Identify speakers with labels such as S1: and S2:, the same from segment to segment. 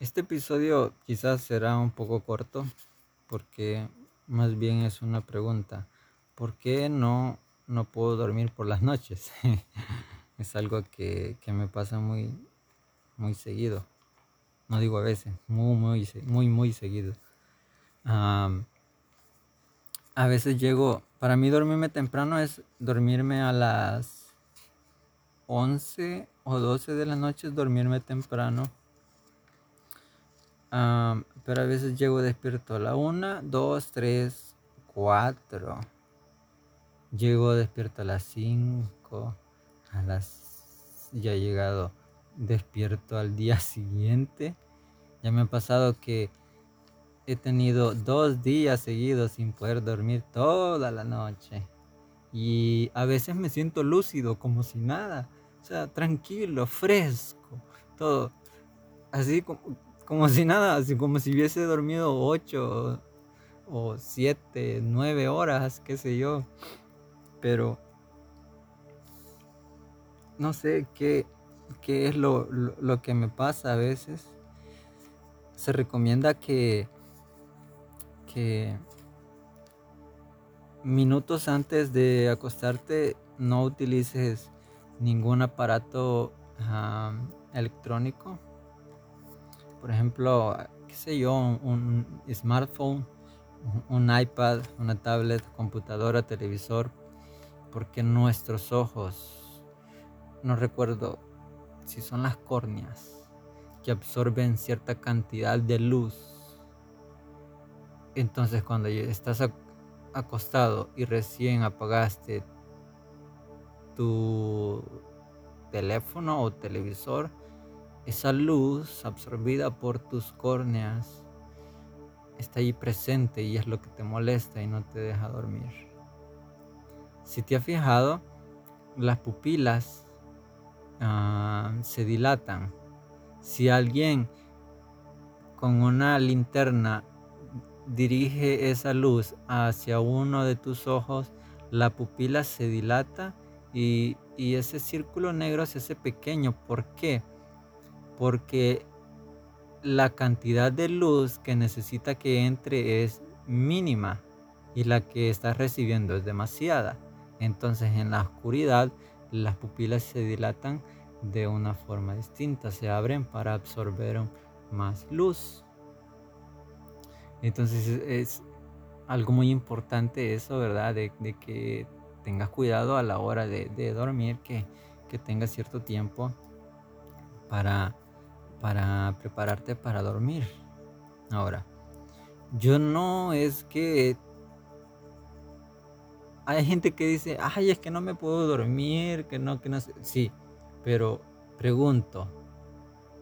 S1: Este episodio quizás será un poco corto porque más bien es una pregunta. ¿Por qué no, no puedo dormir por las noches? es algo que, me pasa muy, muy seguido. No digo a veces, muy, muy, muy, muy seguido. a veces llego, para mí dormirme temprano es dormirme a las 11 o 12 de la noche, dormirme temprano pero a veces llego despierto a la 1, 2, 3, 4. Llego despierto a las 5. A las. Ya he llegado despierto al día siguiente. Ya me ha pasado que he tenido dos días seguidos sin poder dormir toda la noche. Y a veces me siento lúcido, como si nada. O sea, tranquilo, fresco, todo. Así como, como si nada, así como si hubiese dormido 8 o 7, 9 horas, qué sé yo. Pero no sé qué, qué es lo, lo, que me pasa a veces. Se recomienda que, que minutos antes de acostarte no utilices ningún aparato electrónico por ejemplo, qué sé yo, un, smartphone, un, iPad, una tablet, computadora, televisor, porque nuestros ojos, no recuerdo si son las córneas, que absorben cierta cantidad de luz. Entonces cuando estás acostado y recién apagaste tu teléfono o televisor, esa luz absorbida por tus córneas está ahí presente y es lo que te molesta y no te deja dormir. Si te has fijado, las pupilas ah, se dilatan. Si alguien con una linterna dirige esa luz hacia uno de tus ojos, la pupila se dilata y, y ese círculo negro se hace pequeño. ¿Por qué? Porque la cantidad de luz que necesita que entre es mínima y la que estás recibiendo es demasiada. Entonces en la oscuridad las pupilas se dilatan de una forma distinta, se abren para absorber más luz. Entonces es algo muy importante eso, ¿verdad? De, que tengas cuidado a la hora de, dormir, que, que tengas cierto tiempo para para prepararte para dormir. Ahora, yo no es que... Hay gente que dice, ay, es que no me puedo dormir, que no, que no sé. Sí, pero pregunto,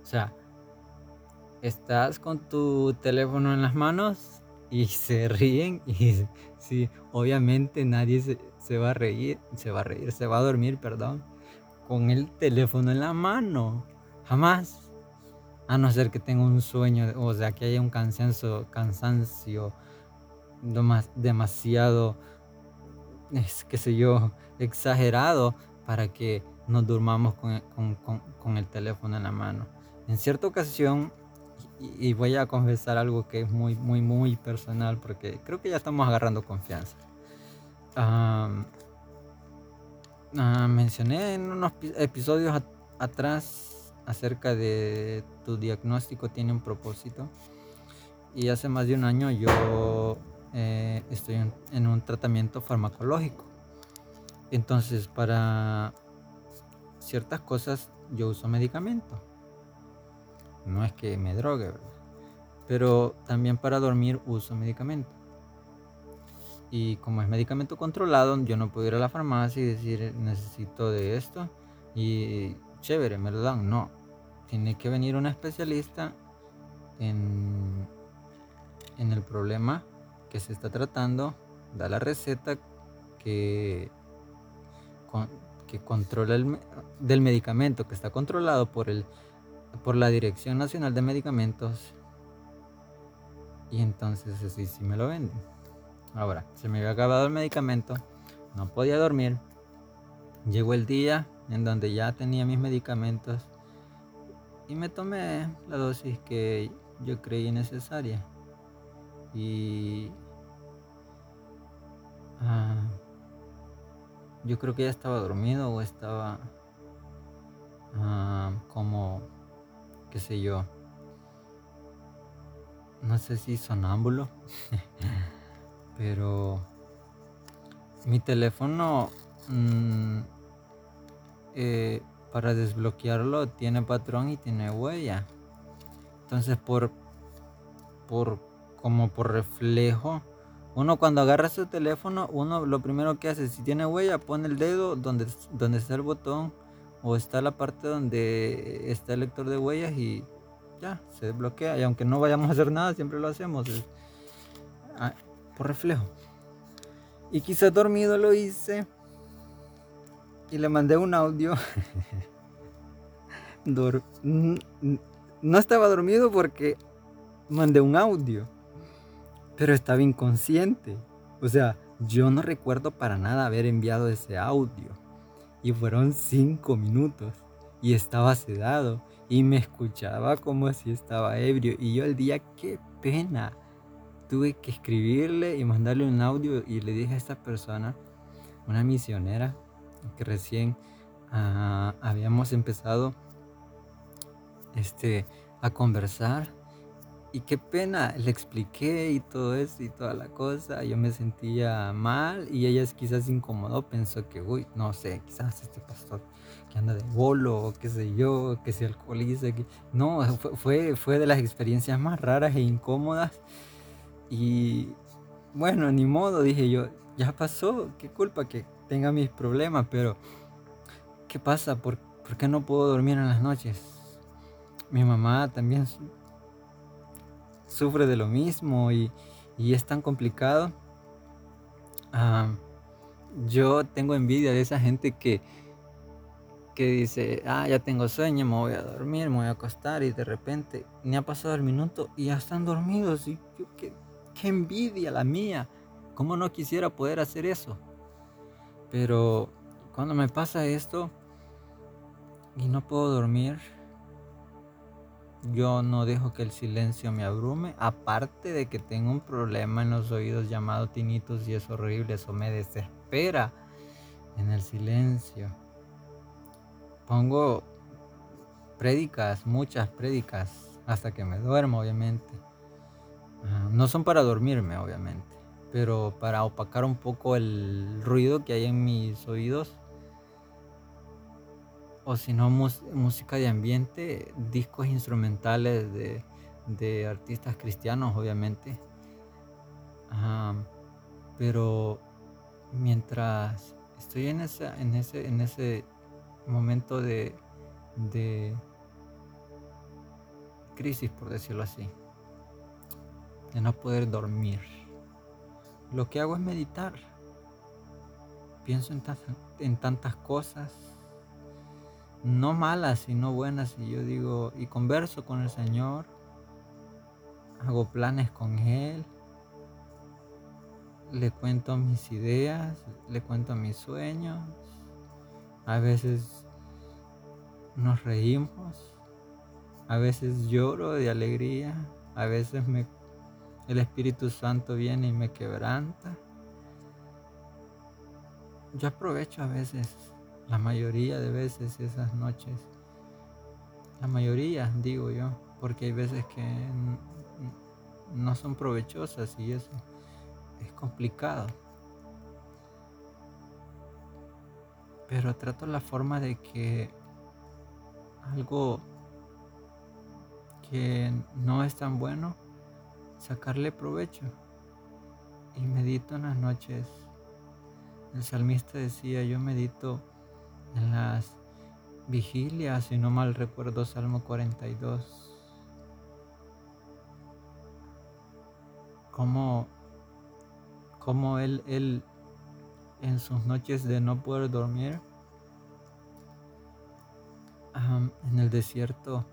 S1: o sea, estás con tu teléfono en las manos y se ríen y sí, obviamente nadie se, se, va a reír, se va a reír, se va a dormir, perdón, con el teléfono en la mano. Jamás. A no ser que tenga un sueño, o sea, que haya un cansancio, cansancio demasiado, es, qué sé yo, exagerado para que nos durmamos con, el teléfono en la mano. En cierta ocasión, y, voy a confesar algo que es muy, muy, muy personal, porque creo que ya estamos agarrando confianza. Ah, mencioné en unos episodios atrás acerca de tu diagnóstico tiene un propósito. Y hace más de un año yo eh, estoy en, un tratamiento farmacológico. Entonces para ciertas cosas yo uso medicamento. No es que me drogue, Pero también para dormir uso medicamento. Y como es medicamento controlado, yo no puedo ir a la farmacia y decir necesito de esto y chévere, me lo dan. No, tiene que venir un especialista en, el problema que se está tratando, da la receta que, que controla el del medicamento, que está controlado por, el, por la Dirección Nacional de Medicamentos. Y entonces así sí me lo venden. Ahora, se me había acabado el medicamento, no podía dormir. Llegó el día en donde ya tenía mis medicamentos y me tomé la dosis que yo creí necesaria. Y ah, yo creo que ya estaba dormido o estaba ah, como, qué sé yo, no sé si sonámbulo, pero mi teléfono mm, eh, para desbloquearlo tiene patrón y tiene huella. Entonces por, por como por reflejo, uno cuando agarra su teléfono, uno lo primero que hace, si tiene huella, pone el dedo donde, donde está el botón o está la parte donde está el lector de huellas y ya, se desbloquea. Y aunque no vayamos a hacer nada, siempre lo hacemos. Ah, por reflejo. Y quizás dormido lo hice. Y le mandé un audio. no estaba dormido porque mandé un audio. Pero estaba inconsciente. O sea, yo no recuerdo para nada haber enviado ese audio. Y fueron cinco minutos. Y estaba sedado. Y me escuchaba como si estaba ebrio. Y yo el día, qué pena. Tuve que escribirle y mandarle un audio. Y le dije a esta persona, una misionera, que recién ah, habíamos empezado este, a conversar y qué pena, le expliqué y todo eso y toda la cosa. Yo me sentía mal y ella quizás incomodó, pensó que, uy, no sé, quizás este pastor que anda de bolo o qué sé yo, que se alcoholiza. Que... No, fue, fue de las experiencias más raras e incómodas. Y bueno, ni modo, dije yo, ya pasó, qué culpa que tenga mis problemas, pero ¿qué pasa? ¿Por, ¿por qué no puedo dormir en las noches? Mi mamá también sufre de lo mismo y, es tan complicado. Ah, yo tengo envidia de esa gente que, que dice, ah, ya tengo sueño, me voy a dormir, me voy a acostar y de repente ni ha pasado el minuto y ya están dormidos. Y qué, qué envidia la mía. ¿Cómo no quisiera poder hacer eso? Pero cuando me pasa esto y no puedo dormir, yo no dejo que el silencio me abrume, aparte de que tengo un problema en los oídos llamado tinnitus y es horrible, eso me desespera en el silencio. Pongo prédicas, muchas prédicas, hasta que me duermo, obviamente. Ah, no son para dormirme, obviamente, pero para opacar un poco el ruido que hay en mis oídos o si no música de ambiente, discos instrumentales de, artistas cristianos, obviamente. pero mientras estoy en, ese, en, ese, en ese momento de, de crisis, por decirlo así, de no poder dormir, lo que hago es meditar. Pienso en, en tantas cosas no malas, sino buenas. Y yo digo, y converso con el Señor, hago planes con Él, le cuento mis ideas, le cuento mis sueños. A veces nos reímos, a veces lloro de alegría, a veces me, el Espíritu Santo viene y me quebranta. Yo aprovecho a veces la mayoría de veces esas noches, la mayoría digo yo, porque hay veces que no son provechosas y eso es complicado. Pero trato la forma de que algo que no es tan bueno, sacarle provecho. Y medito en las noches. El salmista decía, yo medito en las vigilias, si no mal recuerdo, Salmo 42. Como, como él, él en sus noches de no poder dormir, en el desierto,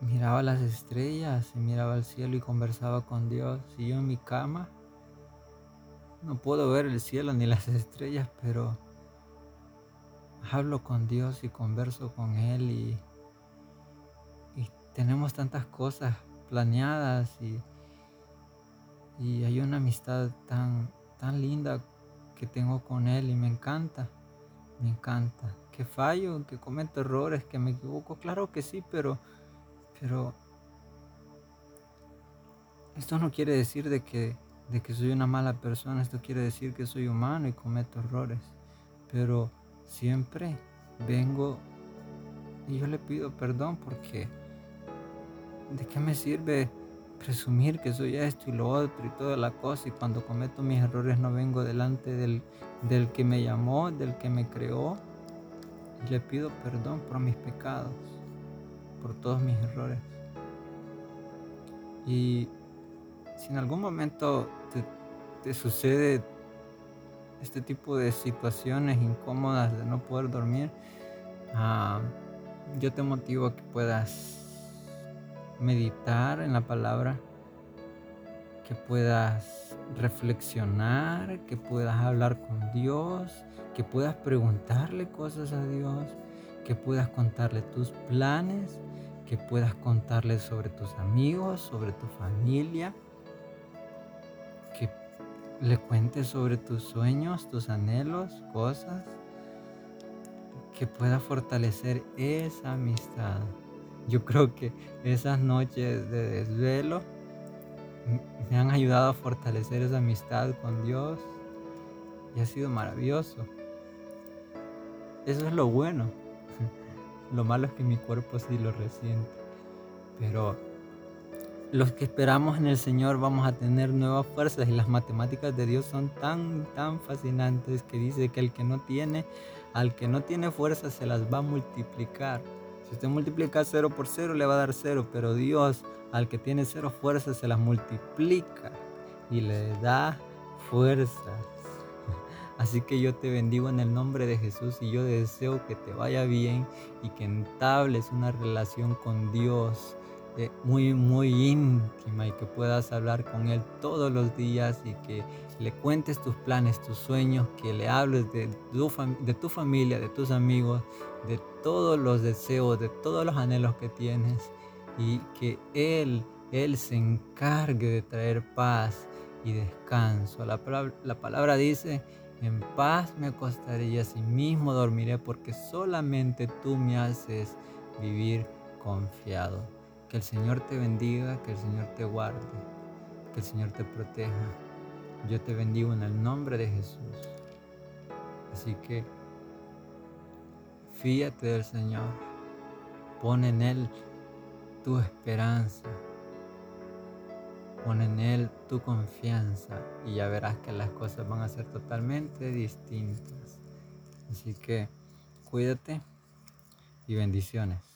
S1: miraba las estrellas y miraba al cielo y conversaba con Dios. Y yo en mi cama no puedo ver el cielo ni las estrellas, pero hablo con Dios y converso con Él y, tenemos tantas cosas planeadas y, y hay una amistad tan, tan linda que tengo con él y me encanta, me encanta. Que fallo, que cometo errores, que me equivoco, claro que sí, pero, pero esto no quiere decir de que, de que soy una mala persona, esto quiere decir que soy humano y cometo errores, pero siempre vengo y yo le pido perdón porque ¿de qué me sirve presumir que soy esto y lo otro y toda la cosa y cuando cometo mis errores no vengo delante del, del que me llamó, del que me creó. Y le pido perdón por mis pecados, por todos mis errores. Y si en algún momento te, sucede este tipo de situaciones incómodas de no poder dormir, ah, yo te motivo a que puedas meditar en la palabra, que puedas reflexionar, que puedas hablar con Dios, que puedas preguntarle cosas a Dios, que puedas contarle tus planes, que puedas contarle sobre tus amigos, sobre tu familia le cuentes sobre tus sueños, tus anhelos, cosas que pueda fortalecer esa amistad. Yo creo que esas noches de desvelo me han ayudado a fortalecer esa amistad con Dios y ha sido maravilloso. Eso es lo bueno. Lo malo es que mi cuerpo sí lo resiente. Pero los que esperamos en el Señor vamos a tener nuevas fuerzas y las matemáticas de Dios son tan, tan fascinantes que dice que el que no tiene, al que no tiene fuerzas se las va a multiplicar. Si usted multiplica cero por cero le va a dar cero, pero Dios al que tiene cero fuerzas se las multiplica y le da fuerzas. Así que yo te bendigo en el nombre de Jesús y yo deseo que te vaya bien y que entables una relación con Dios eh, muy, muy íntima y que puedas hablar con Él todos los días y que le cuentes tus planes, tus sueños, que le hables de tu, de tu familia, de tus amigos, de todos los deseos, de todos los anhelos que tienes y que Él, Él se encargue de traer paz y descanso. La la palabra dice, en paz me acostaré y así mismo dormiré porque solamente tú me haces vivir confiado. Que el Señor te bendiga, que el Señor te guarde, que el Señor te proteja. Yo te bendigo en el nombre de Jesús. Así que fíate del Señor, pon en Él tu esperanza, pon en Él tu confianza y ya verás que las cosas van a ser totalmente distintas. Así que cuídate y bendiciones.